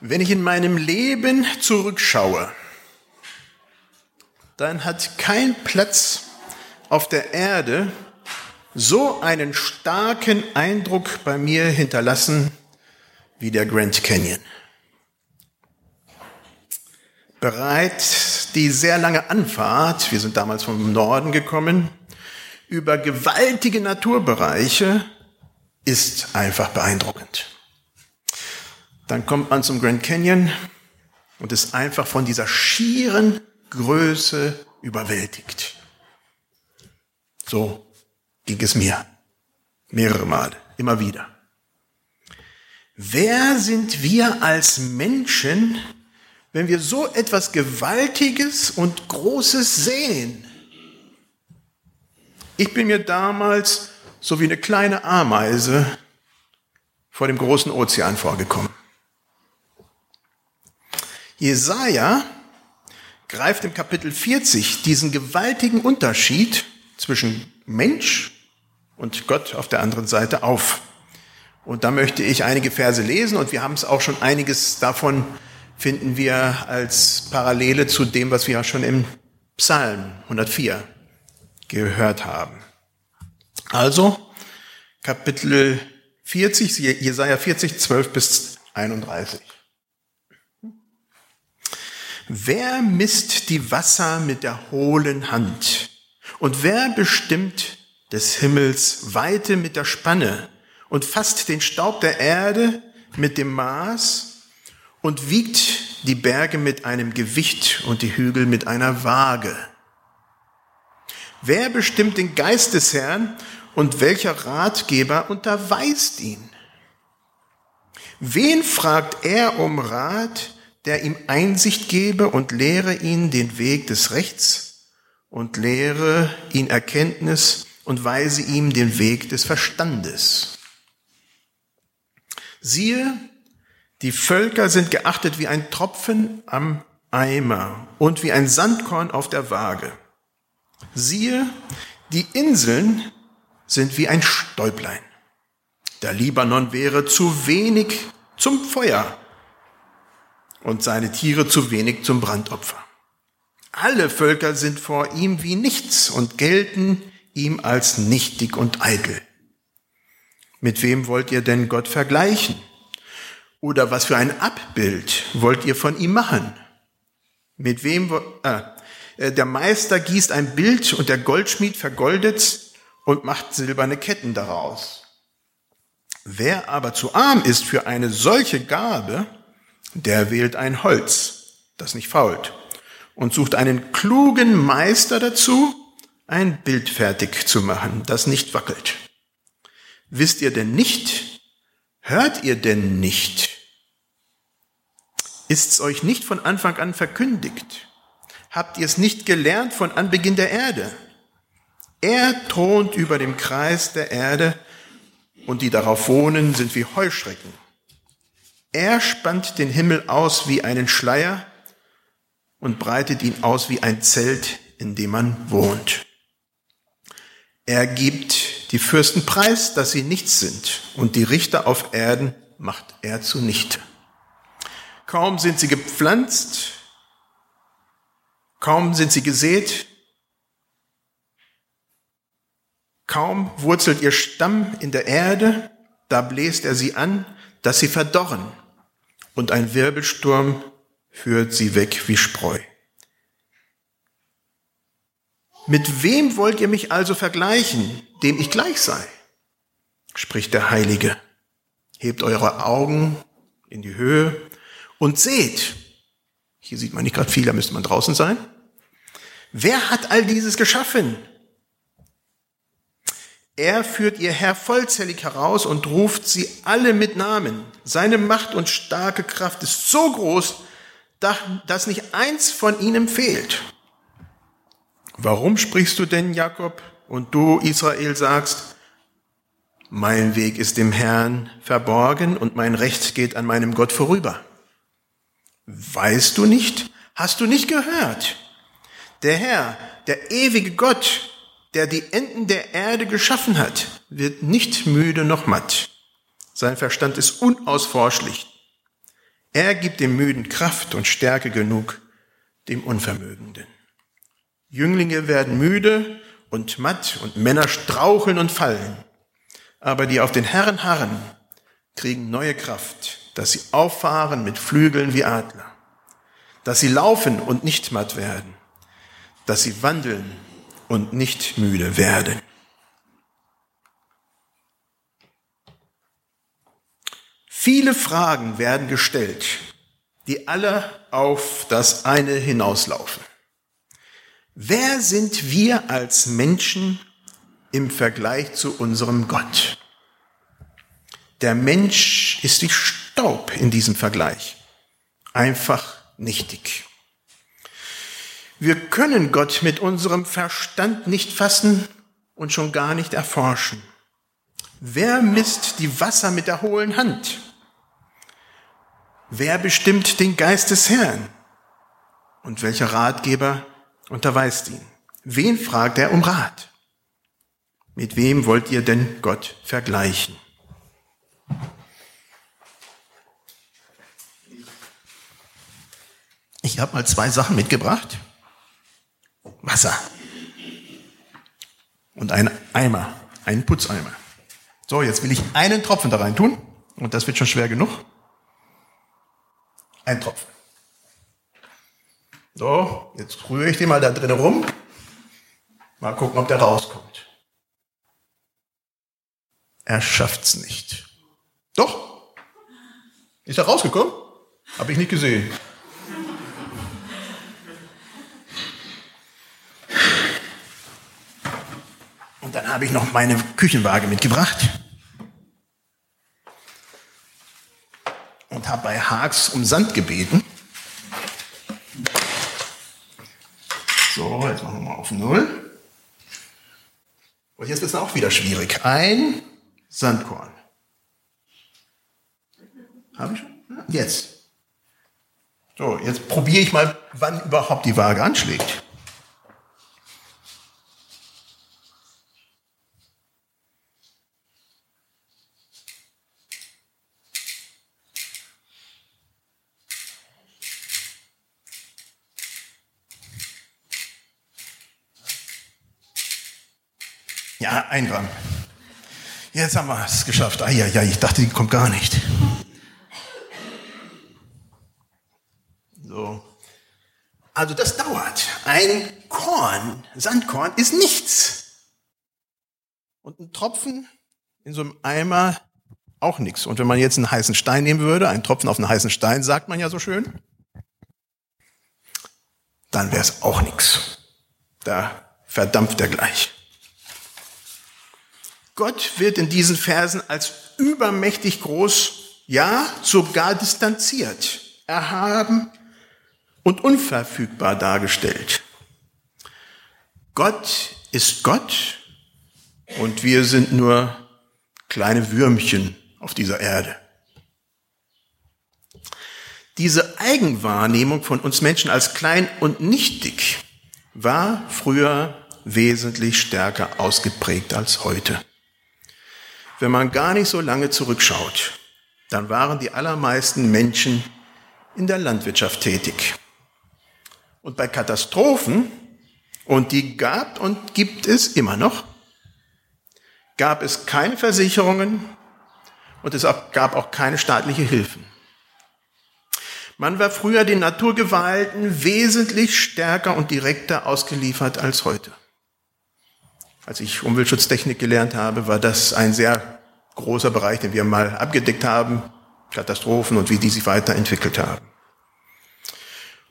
Wenn ich in meinem Leben zurückschaue, dann hat kein Platz auf der Erde so einen starken Eindruck bei mir hinterlassen wie der Grand Canyon. Bereits die sehr lange Anfahrt, wir sind damals vom Norden gekommen, über gewaltige Naturbereiche ist einfach beeindruckend. Dann kommt man zum Grand Canyon und ist einfach von dieser schieren Größe überwältigt. So ging es mir. Mehrere Male, immer wieder. Wer sind wir als Menschen, wenn wir so etwas Gewaltiges und Großes sehen? Ich bin mir damals so wie eine kleine Ameise vor dem großen Ozean vorgekommen. Jesaja greift im Kapitel 40 diesen gewaltigen Unterschied zwischen Mensch und Gott auf der anderen Seite auf. Und da möchte ich einige Verse lesen und wir haben es auch schon einiges davon finden wir als Parallele zu dem, was wir ja schon im Psalm 104 gehört haben. Also, Kapitel 40, Jesaja 40, 12 bis 31. Wer misst die Wasser mit der hohlen Hand? Und wer bestimmt des Himmels Weite mit der Spanne und fasst den Staub der Erde mit dem Maß und wiegt die Berge mit einem Gewicht und die Hügel mit einer Waage? Wer bestimmt den Geist des Herrn und welcher Ratgeber unterweist ihn? Wen fragt er um Rat, der ihm Einsicht gebe und lehre ihn den Weg des Rechts und lehre ihn Erkenntnis und weise ihm den Weg des Verstandes. Siehe, die Völker sind geachtet wie ein Tropfen am Eimer und wie ein Sandkorn auf der Waage. Siehe, die Inseln sind wie ein Stäublein. Der Libanon wäre zu wenig zum Feuer und seine Tiere zu wenig zum Brandopfer. Alle Völker sind vor ihm wie nichts und gelten ihm als nichtig und eitel. Mit wem wollt ihr denn Gott vergleichen? Oder was für ein Abbild wollt ihr von ihm machen? Mit wem, äh, äh, der Meister gießt ein Bild und der Goldschmied vergoldet und macht silberne Ketten daraus. Wer aber zu arm ist für eine solche Gabe, der wählt ein Holz, das nicht fault, und sucht einen klugen Meister dazu, ein Bild fertig zu machen, das nicht wackelt. Wisst ihr denn nicht? Hört ihr denn nicht? Ist's euch nicht von Anfang an verkündigt? Habt ihr es nicht gelernt von Anbeginn der Erde? Er thront über dem Kreis der Erde und die darauf wohnen sind wie Heuschrecken. Er spannt den Himmel aus wie einen Schleier und breitet ihn aus wie ein Zelt, in dem man wohnt. Er gibt die Fürsten preis, dass sie nichts sind, und die Richter auf Erden macht er zunichte. Kaum sind sie gepflanzt, Kaum sind sie gesät, kaum wurzelt ihr Stamm in der Erde, da bläst er sie an, dass sie verdorren, und ein Wirbelsturm führt sie weg wie Spreu. Mit wem wollt ihr mich also vergleichen, dem ich gleich sei? spricht der Heilige. Hebt eure Augen in die Höhe und seht. Hier sieht man nicht gerade viel, da müsste man draußen sein. Wer hat all dieses geschaffen? Er führt ihr Herr vollzählig heraus und ruft sie alle mit Namen. Seine Macht und starke Kraft ist so groß, dass nicht eins von ihnen fehlt. Warum sprichst du denn, Jakob, und du, Israel, sagst, mein Weg ist dem Herrn verborgen und mein Recht geht an meinem Gott vorüber? Weißt du nicht? Hast du nicht gehört? Der Herr, der ewige Gott, der die Enden der Erde geschaffen hat, wird nicht müde noch matt. Sein Verstand ist unausforschlich. Er gibt dem Müden Kraft und Stärke genug dem Unvermögenden. Jünglinge werden müde und matt und Männer straucheln und fallen. Aber die auf den Herren harren, kriegen neue Kraft, dass sie auffahren mit Flügeln wie Adler, dass sie laufen und nicht matt werden, dass sie wandeln und nicht müde werden. Viele Fragen werden gestellt, die alle auf das eine hinauslaufen. Wer sind wir als Menschen im Vergleich zu unserem Gott? Der Mensch ist wie Staub in diesem Vergleich. Einfach nichtig. Wir können Gott mit unserem Verstand nicht fassen und schon gar nicht erforschen. Wer misst die Wasser mit der hohlen Hand? Wer bestimmt den Geist des Herrn? Und welcher Ratgeber unterweist ihn? Wen fragt er um Rat? Mit wem wollt ihr denn Gott vergleichen? Ich habe mal zwei Sachen mitgebracht. Wasser und ein Eimer, einen Putzeimer. So, jetzt will ich einen Tropfen da rein tun und das wird schon schwer genug. Ein Tropfen. So, jetzt rühre ich den mal da drin rum. Mal gucken, ob der rauskommt. Er schafft's nicht. Doch. Ist er rausgekommen? Habe ich nicht gesehen. Und dann habe ich noch meine Küchenwaage mitgebracht. Und habe bei Haags um Sand gebeten. So, jetzt machen wir mal auf Null. Und jetzt wird es auch wieder schwierig. Ein Sandkorn. Habe ich schon? Jetzt. So, jetzt probiere ich mal, wann überhaupt die Waage anschlägt. Ja, ein Gramm. Jetzt haben wir es geschafft. Ah, ja, ja, ich dachte, die kommt gar nicht. So. Also das dauert. Ein Korn, Sandkorn, ist nichts. Und ein Tropfen in so einem Eimer auch nichts. Und wenn man jetzt einen heißen Stein nehmen würde, einen Tropfen auf einen heißen Stein, sagt man ja so schön, dann wäre es auch nichts. Da verdampft er gleich. Gott wird in diesen Versen als übermächtig groß, ja, sogar distanziert, erhaben und unverfügbar dargestellt. Gott ist Gott und wir sind nur kleine Würmchen auf dieser Erde. Diese Eigenwahrnehmung von uns Menschen als klein und nichtig war früher wesentlich stärker ausgeprägt als heute. Wenn man gar nicht so lange zurückschaut, dann waren die allermeisten Menschen in der Landwirtschaft tätig. Und bei Katastrophen, und die gab und gibt es immer noch, gab es keine Versicherungen und es gab auch keine staatliche Hilfen. Man war früher den Naturgewalten wesentlich stärker und direkter ausgeliefert als heute. Als ich Umweltschutztechnik gelernt habe, war das ein sehr großer Bereich, den wir mal abgedeckt haben, Katastrophen und wie die sich weiterentwickelt haben.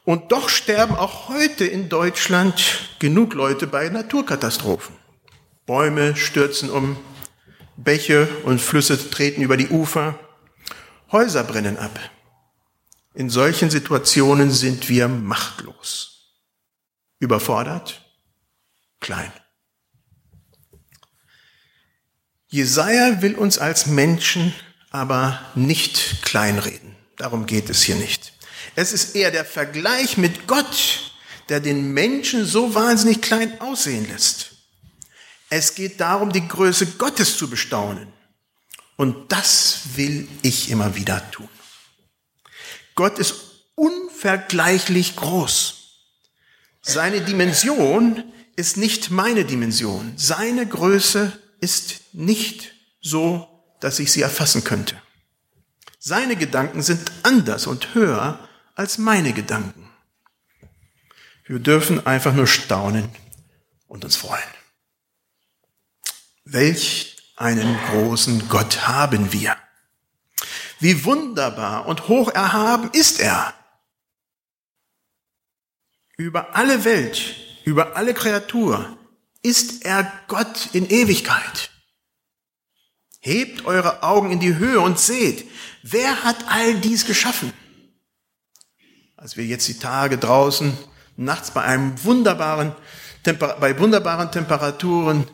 Und doch sterben auch heute in Deutschland genug Leute bei Naturkatastrophen. Bäume stürzen um, Bäche und Flüsse treten über die Ufer, Häuser brennen ab. In solchen Situationen sind wir machtlos, überfordert, klein. Jesaja will uns als Menschen aber nicht kleinreden. Darum geht es hier nicht. Es ist eher der Vergleich mit Gott, der den Menschen so wahnsinnig klein aussehen lässt. Es geht darum, die Größe Gottes zu bestaunen. Und das will ich immer wieder tun. Gott ist unvergleichlich groß. Seine Dimension ist nicht meine Dimension. Seine Größe ist nicht so, dass ich sie erfassen könnte. Seine Gedanken sind anders und höher als meine Gedanken. Wir dürfen einfach nur staunen und uns freuen. Welch einen großen Gott haben wir. Wie wunderbar und hoch erhaben ist er. Über alle Welt, über alle Kreatur ist er Gott in Ewigkeit. Hebt eure Augen in die Höhe und seht, wer hat all dies geschaffen? Als wir jetzt die Tage draußen nachts bei einem wunderbaren, bei wunderbaren Temperaturen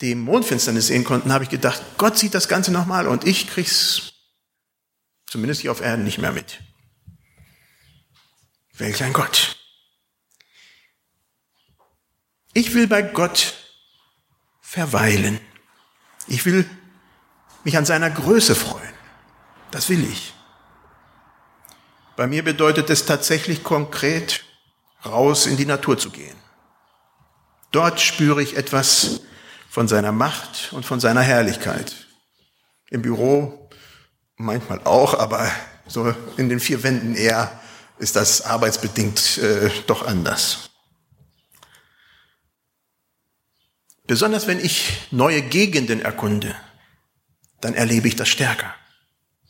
die Mondfinsternis sehen konnten, habe ich gedacht, Gott sieht das Ganze nochmal und ich krieg's zumindest hier auf Erden nicht mehr mit. Welch ein Gott. Ich will bei Gott verweilen. Ich will mich an seiner Größe freuen. Das will ich. Bei mir bedeutet es tatsächlich konkret, raus in die Natur zu gehen. Dort spüre ich etwas von seiner Macht und von seiner Herrlichkeit. Im Büro manchmal auch, aber so in den vier Wänden eher ist das arbeitsbedingt äh, doch anders. Besonders wenn ich neue Gegenden erkunde, dann erlebe ich das stärker.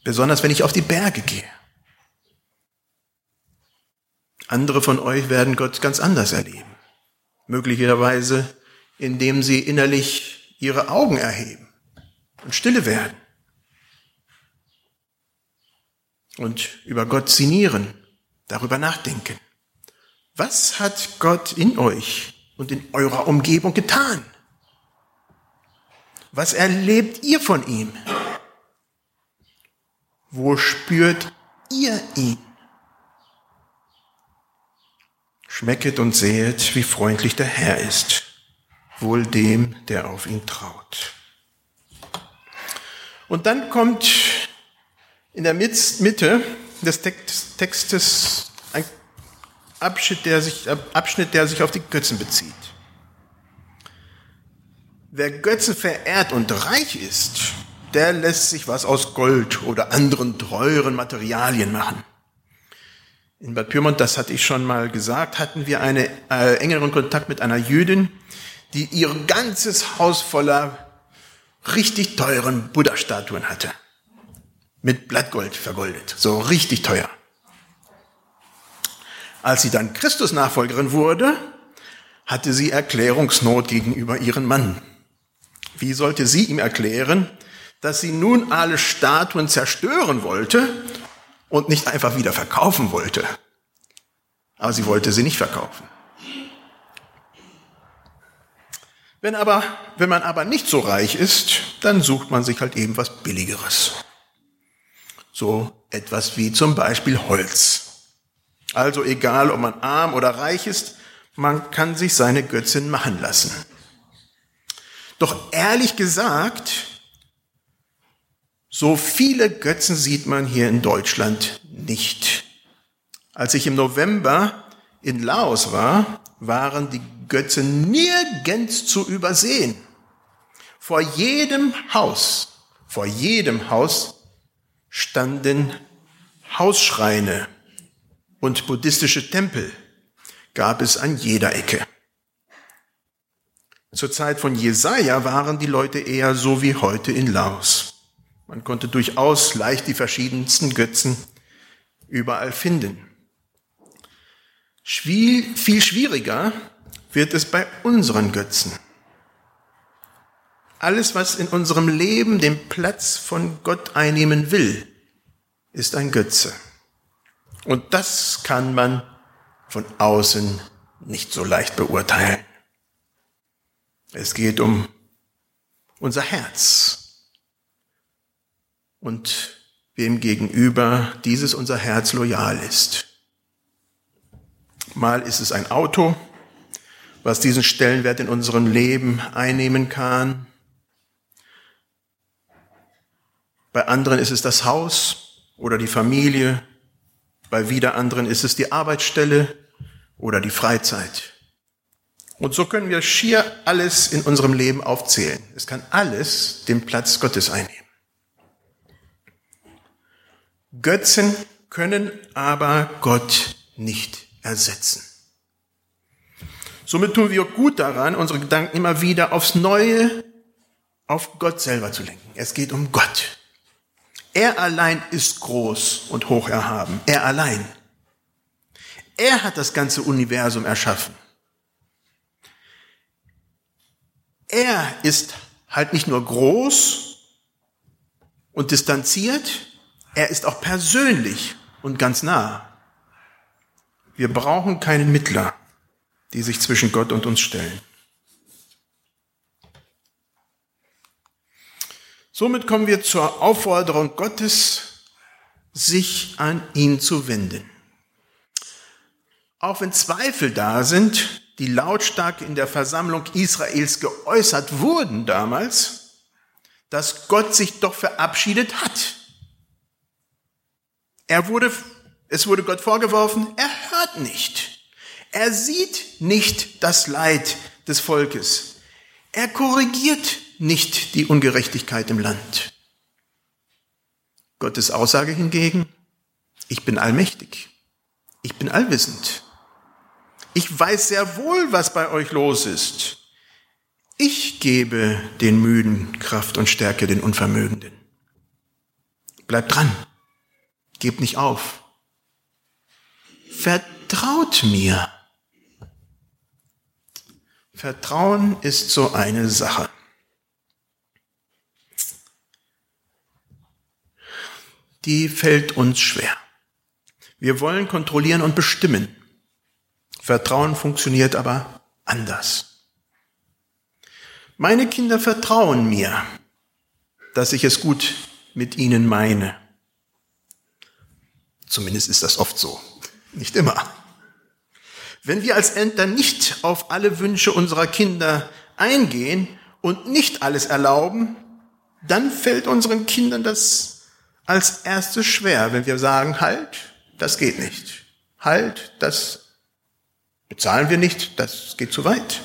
Besonders wenn ich auf die Berge gehe. Andere von euch werden Gott ganz anders erleben. Möglicherweise, indem sie innerlich ihre Augen erheben und stille werden und über Gott sinnieren, darüber nachdenken. Was hat Gott in euch und in eurer Umgebung getan? Was erlebt ihr von ihm? Wo spürt ihr ihn? Schmecket und sehet, wie freundlich der Herr ist, wohl dem, der auf ihn traut. Und dann kommt in der Mitte des Textes ein Abschnitt, der sich, Abschnitt, der sich auf die Götzen bezieht. Wer Götzen verehrt und reich ist, der lässt sich was aus Gold oder anderen teuren Materialien machen. In Bad Pyrmont, das hatte ich schon mal gesagt, hatten wir einen äh, engeren Kontakt mit einer Jüdin, die ihr ganzes Haus voller richtig teuren Buddha-Statuen hatte. Mit Blattgold vergoldet. So richtig teuer. Als sie dann Christus-Nachfolgerin wurde, hatte sie Erklärungsnot gegenüber ihrem Mann. Wie sollte sie ihm erklären, dass sie nun alle Statuen zerstören wollte und nicht einfach wieder verkaufen wollte? Aber sie wollte sie nicht verkaufen. Wenn aber, wenn man aber nicht so reich ist, dann sucht man sich halt eben was Billigeres. So etwas wie zum Beispiel Holz. Also egal, ob man arm oder reich ist, man kann sich seine Götzin machen lassen. Doch ehrlich gesagt, so viele Götzen sieht man hier in Deutschland nicht. Als ich im November in Laos war, waren die Götzen nirgends zu übersehen. Vor jedem Haus, vor jedem Haus standen Hausschreine und buddhistische Tempel gab es an jeder Ecke. Zur Zeit von Jesaja waren die Leute eher so wie heute in Laos. Man konnte durchaus leicht die verschiedensten Götzen überall finden. Viel schwieriger wird es bei unseren Götzen. Alles, was in unserem Leben den Platz von Gott einnehmen will, ist ein Götze. Und das kann man von außen nicht so leicht beurteilen. Es geht um unser Herz und wem gegenüber dieses unser Herz loyal ist. Mal ist es ein Auto, was diesen Stellenwert in unserem Leben einnehmen kann. Bei anderen ist es das Haus oder die Familie Bei wieder anderen ist es die Arbeitsstelle oder die Freizeit. Und so können wir schier alles in unserem Leben aufzählen. Es kann alles den Platz Gottes einnehmen. Götzen können aber Gott nicht ersetzen. Somit tun wir gut daran, unsere Gedanken immer wieder aufs Neue auf Gott selber zu lenken. Es geht um Gott. Er allein ist groß und hoch erhaben. Er allein. Er hat das ganze Universum erschaffen. Er ist halt nicht nur groß und distanziert, er ist auch persönlich und ganz nah. Wir brauchen keinen Mittler, die sich zwischen Gott und uns stellen. Somit kommen wir zur Aufforderung Gottes, sich an ihn zu wenden. Auch wenn Zweifel da sind, die lautstark in der Versammlung Israels geäußert wurden damals, dass Gott sich doch verabschiedet hat. Er wurde, es wurde Gott vorgeworfen, er hört nicht. Er sieht nicht das Leid des Volkes. Er korrigiert nicht die Ungerechtigkeit im Land. Gottes Aussage hingegen, ich bin allmächtig, ich bin allwissend, ich weiß sehr wohl, was bei euch los ist. Ich gebe den Müden Kraft und Stärke den Unvermögenden. Bleibt dran. Gebt nicht auf. Vertraut mir. Vertrauen ist so eine Sache. Die fällt uns schwer. Wir wollen kontrollieren und bestimmen. Vertrauen funktioniert aber anders. Meine Kinder vertrauen mir, dass ich es gut mit ihnen meine. Zumindest ist das oft so. Nicht immer. Wenn wir als Eltern nicht auf alle Wünsche unserer Kinder eingehen und nicht alles erlauben, dann fällt unseren Kindern das als erstes schwer, wenn wir sagen, halt, das geht nicht. Halt, das Bezahlen wir nicht, das geht zu weit.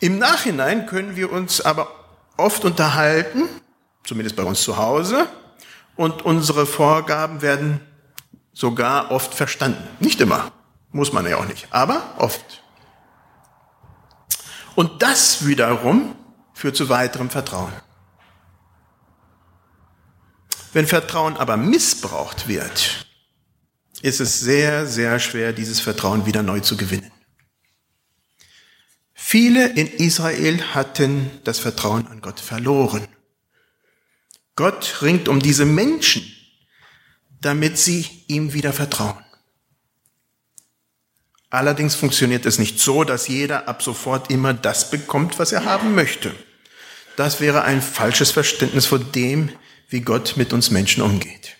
Im Nachhinein können wir uns aber oft unterhalten, zumindest bei uns zu Hause, und unsere Vorgaben werden sogar oft verstanden. Nicht immer, muss man ja auch nicht, aber oft. Und das wiederum führt zu weiterem Vertrauen. Wenn Vertrauen aber missbraucht wird, ist es sehr, sehr schwer, dieses Vertrauen wieder neu zu gewinnen. Viele in Israel hatten das Vertrauen an Gott verloren. Gott ringt um diese Menschen, damit sie ihm wieder vertrauen. Allerdings funktioniert es nicht so, dass jeder ab sofort immer das bekommt, was er haben möchte. Das wäre ein falsches Verständnis von dem, wie Gott mit uns Menschen umgeht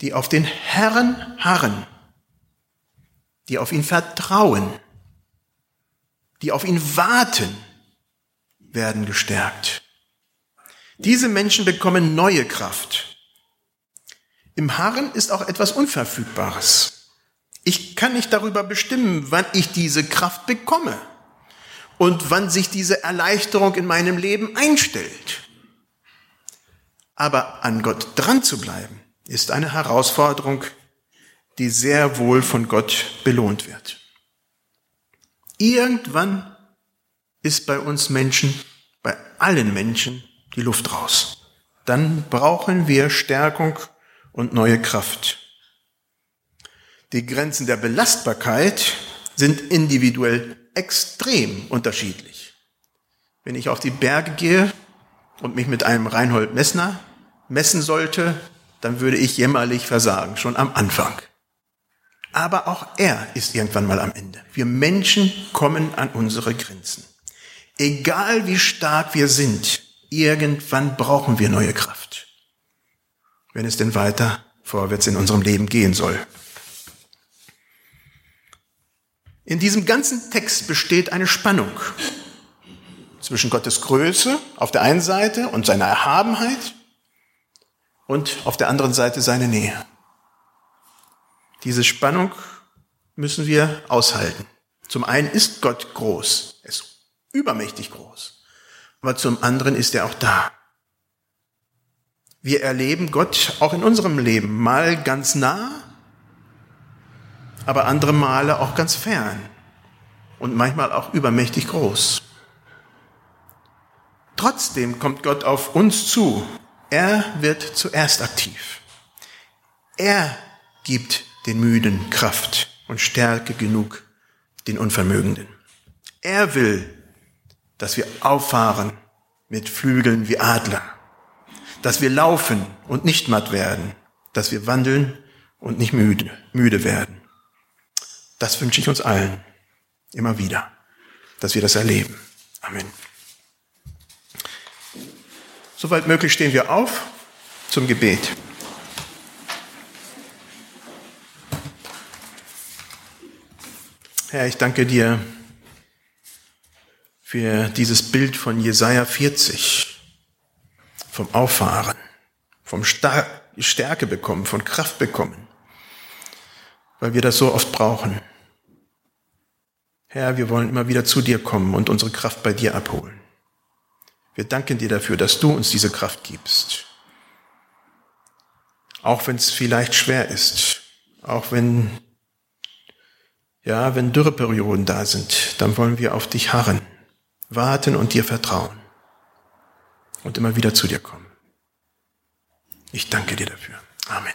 die auf den Herrn harren, die auf ihn vertrauen, die auf ihn warten, werden gestärkt. Diese Menschen bekommen neue Kraft. Im Harren ist auch etwas Unverfügbares. Ich kann nicht darüber bestimmen, wann ich diese Kraft bekomme und wann sich diese Erleichterung in meinem Leben einstellt. Aber an Gott dran zu bleiben, ist eine Herausforderung, die sehr wohl von Gott belohnt wird. Irgendwann ist bei uns Menschen, bei allen Menschen, die Luft raus. Dann brauchen wir Stärkung und neue Kraft. Die Grenzen der Belastbarkeit sind individuell extrem unterschiedlich. Wenn ich auf die Berge gehe und mich mit einem Reinhold Messner messen sollte, dann würde ich jämmerlich versagen, schon am Anfang. Aber auch er ist irgendwann mal am Ende. Wir Menschen kommen an unsere Grenzen. Egal wie stark wir sind, irgendwann brauchen wir neue Kraft. Wenn es denn weiter vorwärts in unserem Leben gehen soll. In diesem ganzen Text besteht eine Spannung zwischen Gottes Größe auf der einen Seite und seiner Erhabenheit und auf der anderen Seite seine Nähe. Diese Spannung müssen wir aushalten. Zum einen ist Gott groß, er ist übermächtig groß, aber zum anderen ist er auch da. Wir erleben Gott auch in unserem Leben mal ganz nah, aber andere Male auch ganz fern und manchmal auch übermächtig groß. Trotzdem kommt Gott auf uns zu. Er wird zuerst aktiv. Er gibt den Müden Kraft und Stärke genug den Unvermögenden. Er will, dass wir auffahren mit Flügeln wie Adler, dass wir laufen und nicht matt werden, dass wir wandeln und nicht müde, müde werden. Das wünsche ich uns allen immer wieder, dass wir das erleben. Amen. Soweit möglich stehen wir auf zum Gebet. Herr, ich danke dir für dieses Bild von Jesaja 40, vom Auffahren, vom Stärke bekommen, von Kraft bekommen, weil wir das so oft brauchen. Herr, wir wollen immer wieder zu dir kommen und unsere Kraft bei dir abholen. Wir danken dir dafür, dass du uns diese Kraft gibst. Auch wenn es vielleicht schwer ist, auch wenn, ja, wenn Dürreperioden da sind, dann wollen wir auf dich harren, warten und dir vertrauen und immer wieder zu dir kommen. Ich danke dir dafür. Amen.